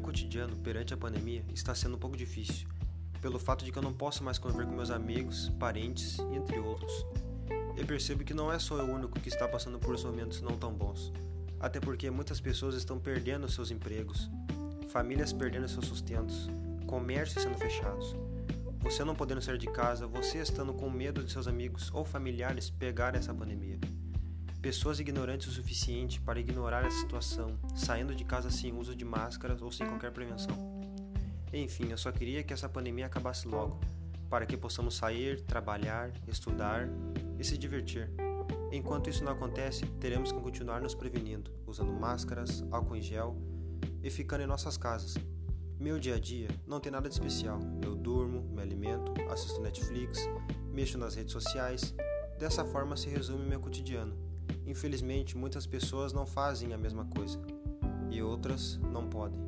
cotidiano perante a pandemia está sendo um pouco difícil, pelo fato de que eu não posso mais conviver com meus amigos, parentes e entre outros. Eu percebo que não é só eu o único que está passando por momentos não tão bons, até porque muitas pessoas estão perdendo seus empregos, famílias perdendo seus sustentos, comércios sendo fechados. Você não podendo sair de casa, você estando com medo de seus amigos ou familiares pegar essa pandemia. Pessoas ignorantes o suficiente para ignorar essa situação, saindo de casa sem uso de máscaras ou sem qualquer prevenção. Enfim, eu só queria que essa pandemia acabasse logo, para que possamos sair, trabalhar, estudar e se divertir. Enquanto isso não acontece, teremos que continuar nos prevenindo, usando máscaras, álcool em gel e ficando em nossas casas. Meu dia a dia não tem nada de especial. Eu durmo, me alimento, assisto Netflix, mexo nas redes sociais. Dessa forma se resume meu cotidiano. Infelizmente, muitas pessoas não fazem a mesma coisa e outras não podem.